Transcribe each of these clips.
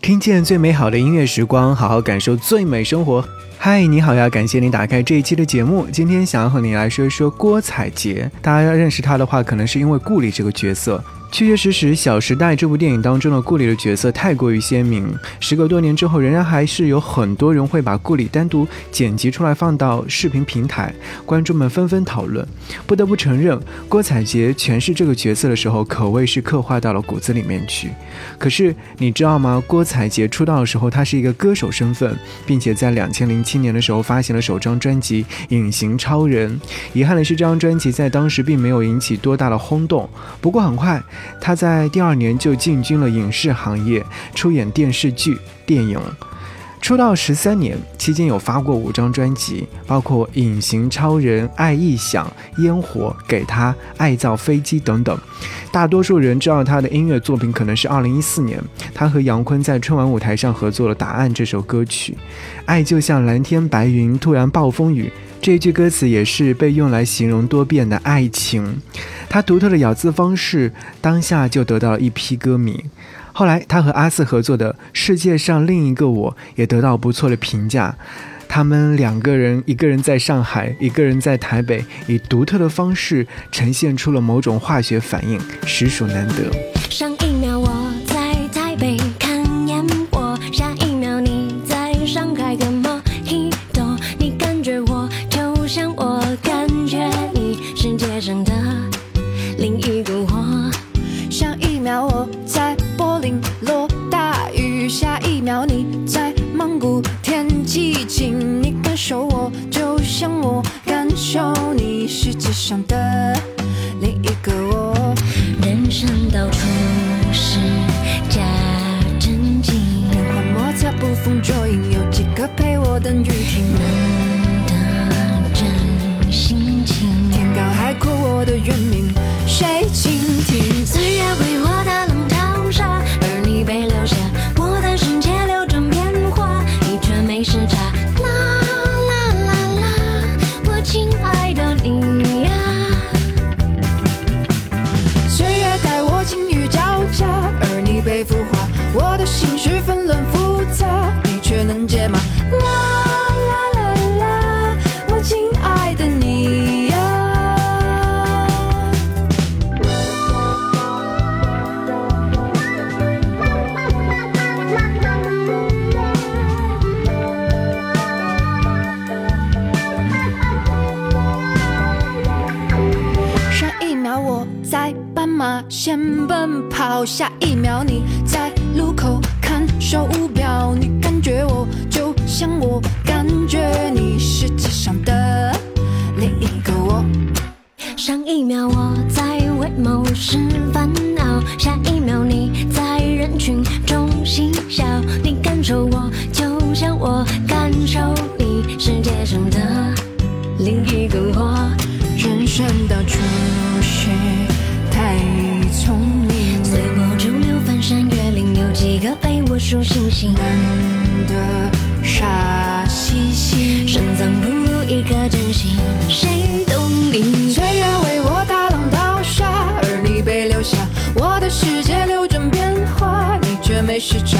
听见最美好的音乐时光，好好感受最美生活。嗨，你好呀！感谢你打开这一期的节目。今天想要和你来说一说郭采洁。大家要认识她的话，可能是因为顾里这个角色。确确实实，《小时代》这部电影当中的顾里的角色太过于鲜明。时隔多年之后，仍然还是有很多人会把顾里单独剪辑出来放到视频平台，观众们纷纷讨论。不得不承认，郭采洁诠释这个角色的时候，可谓是刻画到了骨子里面去。可是你知道吗？郭采洁出道的时候，她是一个歌手身份，并且在两千零七年的时候发行了首张专辑《隐形超人》。遗憾的是，这张专辑在当时并没有引起多大的轰动。不过很快。他在第二年就进军了影视行业，出演电视剧、电影。出道十三年期间，有发过五张专辑，包括《隐形超人》《爱异想》《烟火》《给他》《爱造飞机》等等。大多数人知道他的音乐作品，可能是二零一四年他和杨坤在春晚舞台上合作了《答案》这首歌曲。爱就像蓝天白云，突然暴风雨。这句歌词也是被用来形容多变的爱情。他独特的咬字方式，当下就得到了一批歌迷。后来，他和阿四合作的《世界上另一个我》也得到不错的评价。他们两个人，一个人在上海，一个人在台北，以独特的方式呈现出了某种化学反应，实属难得。上的另一个我。人生到处是假正经，变幻莫测，捕风捉影，有几个陪我等雨停？难得真心情。天高海阔，我的渊明谁倾在斑马线奔跑，下一秒你在路口看手表，你感觉我就像我感觉你，世界上的另一个我。上一秒我在为某事烦恼，下一秒你在人群中嬉笑，你感受我就像我感受你，世界上的另一个我。人生到处一，个陪我数星星？难得傻兮兮。深藏不露一颗真心，谁懂你？岁月为我打浪淘沙，而你被留下。我的世界流转变化，你却没时差。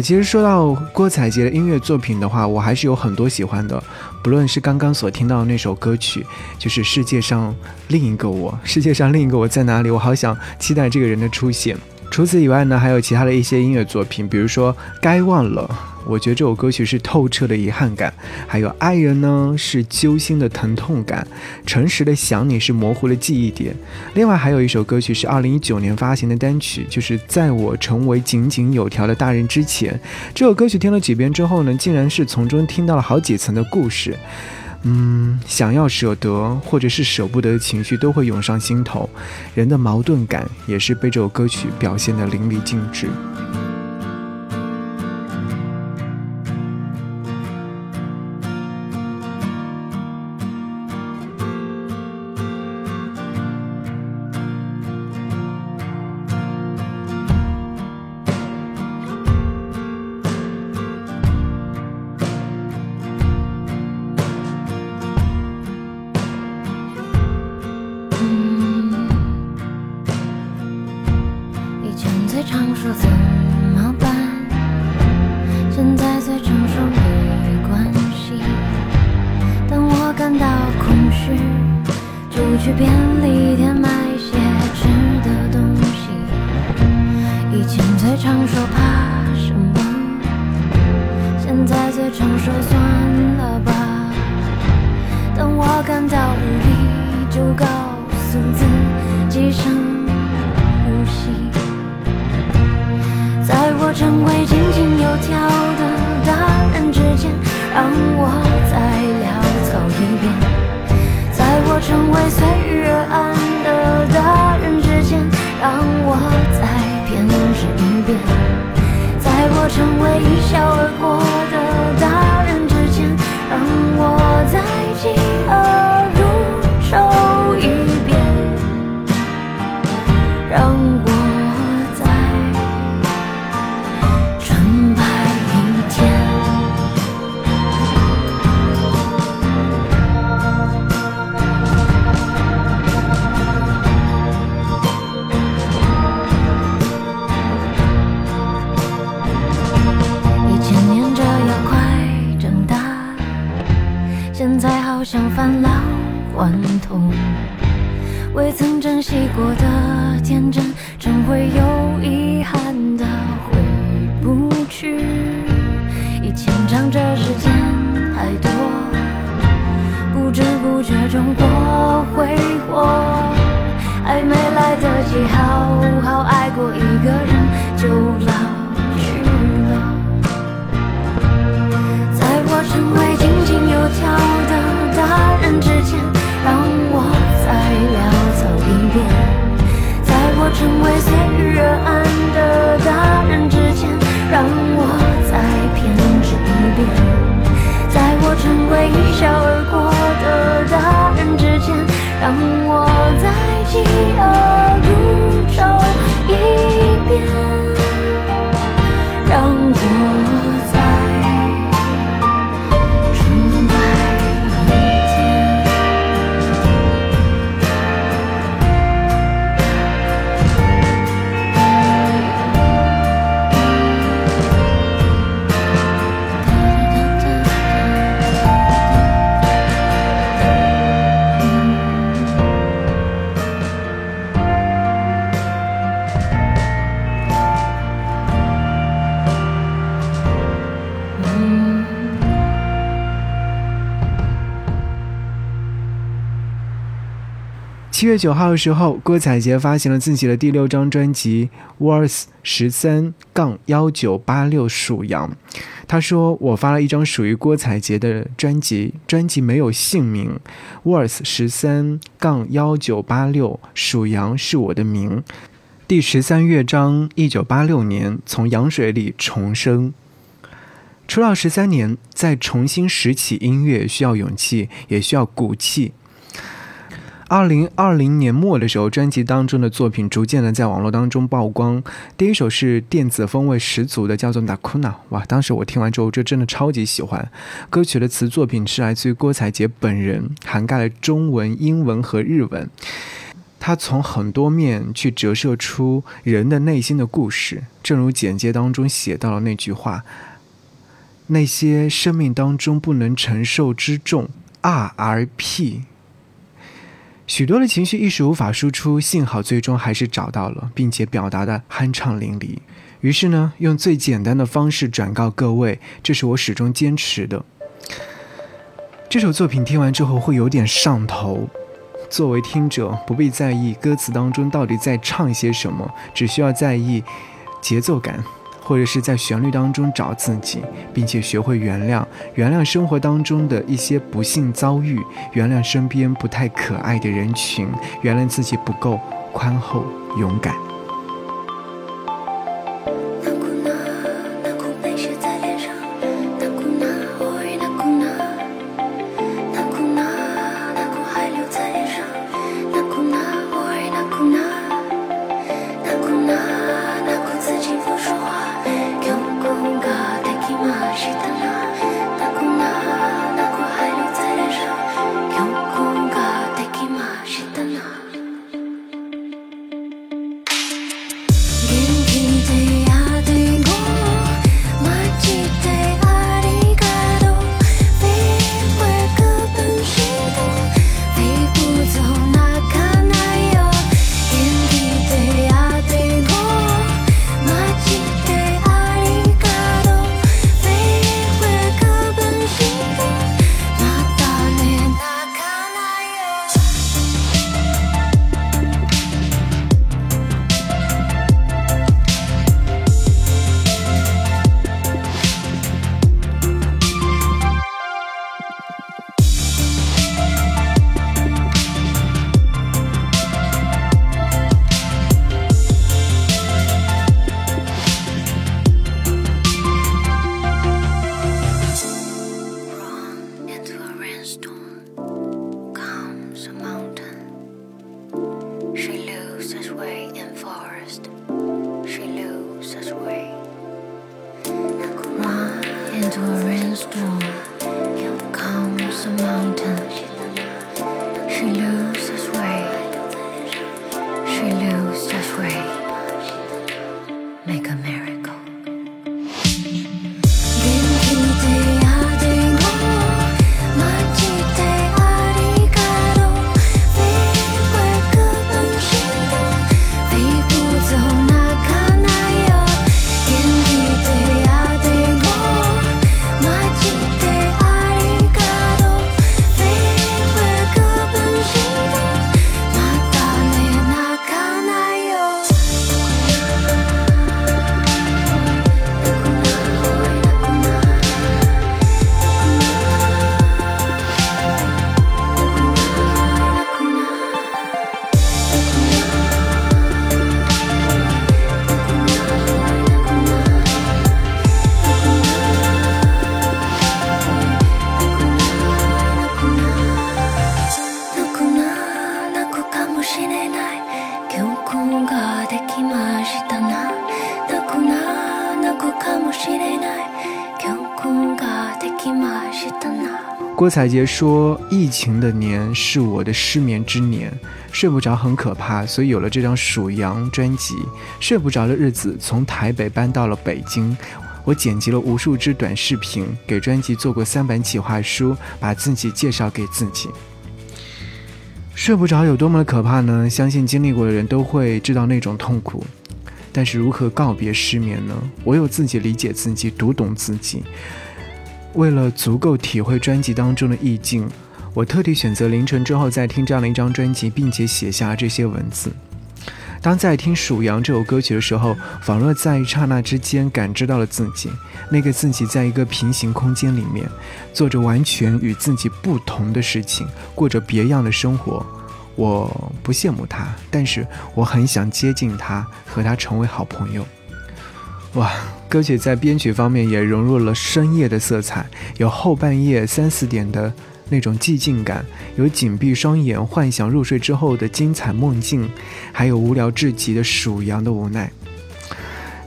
其实说到郭采洁的音乐作品的话，我还是有很多喜欢的。不论是刚刚所听到的那首歌曲，就是世界上另一个我，世界上另一个我在哪里？我好想期待这个人的出现。除此以外呢，还有其他的一些音乐作品，比如说《该忘了》。我觉得这首歌曲是透彻的遗憾感，还有爱人呢是揪心的疼痛感，诚实的想你是模糊的记忆点。另外还有一首歌曲是二零一九年发行的单曲，就是在我成为井井有条的大人之前。这首歌曲听了几遍之后呢，竟然是从中听到了好几层的故事。嗯，想要舍得或者是舍不得的情绪都会涌上心头，人的矛盾感也是被这首歌曲表现得淋漓尽致。去便利店买些吃的东西。以前最常说怕什么？现在最常说算了吧。等我感到无力就告诉自己深呼吸。在我成为仅仅有条成为随遇而安的大人之间，让我再偏执一遍，在我成为一笑而过的。未曾珍惜过的天真，终会有月九号的时候，郭采洁发行了自己的第六张专辑《Worth 十三杠幺九八六属羊》。他说：“我发了一张属于郭采洁的专辑，专辑没有姓名。Worth 十三杠幺九八六属羊是我的名。第十三乐章，一九八六年从羊水里重生。出道十三年，再重新拾起音乐需要勇气，也需要骨气。”二零二零年末的时候，专辑当中的作品逐渐的在网络当中曝光。第一首是电子风味十足的，叫做《Nakuna》。哇，当时我听完之后，就真的超级喜欢。歌曲的词作品是来自于郭采洁本人，涵盖了中文、英文和日文。他从很多面去折射出人的内心的故事，正如简介当中写到了那句话：“那些生命当中不能承受之重，R.R.P。”许多的情绪一时无法输出，幸好最终还是找到了，并且表达的酣畅淋漓。于是呢，用最简单的方式转告各位，这是我始终坚持的。这首作品听完之后会有点上头。作为听者，不必在意歌词当中到底在唱些什么，只需要在意节奏感，或者是在旋律当中找自己，并且学会原谅，原谅生活当中的一些不幸遭遇，原谅身边不太可爱的人群，原谅自己不够宽厚勇敢。郭采洁说：“疫情的年是我的失眠之年，睡不着很可怕，所以有了这张《属羊》专辑。睡不着的日子，从台北搬到了北京。我剪辑了无数支短视频，给专辑做过三版企划书，把自己介绍给自己。睡不着有多么的可怕呢？相信经历过的人都会知道那种痛苦。但是如何告别失眠呢？唯有自己理解自己，读懂自己。”为了足够体会专辑当中的意境，我特地选择凌晨之后再听这样的一张专辑，并且写下这些文字。当在听《属羊》这首歌曲的时候，仿若在一刹那之间感知到了自己，那个自己在一个平行空间里面，做着完全与自己不同的事情，过着别样的生活。我不羡慕他，但是我很想接近他，和他成为好朋友。哇，歌曲在编曲方面也融入了深夜的色彩，有后半夜三四点的那种寂静感，有紧闭双眼幻想入睡之后的精彩梦境，还有无聊至极的数羊的无奈。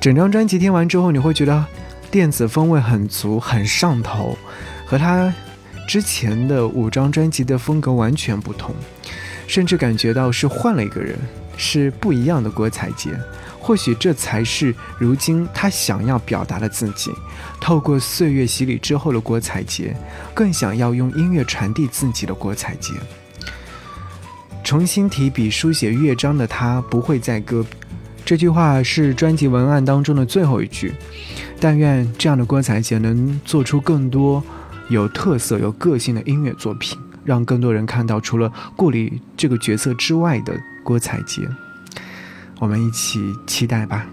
整张专辑听完之后，你会觉得电子风味很足，很上头，和他之前的五张专辑的风格完全不同。甚至感觉到是换了一个人，是不一样的郭采洁。或许这才是如今他想要表达的自己。透过岁月洗礼之后的郭采洁，更想要用音乐传递自己的郭采洁。重新提笔书写乐章的他不会再歌，这句话是专辑文案当中的最后一句。但愿这样的郭采洁能做出更多有特色、有个性的音乐作品，让更多人看到除了顾里这个角色之外的郭采洁。我们一起期待吧。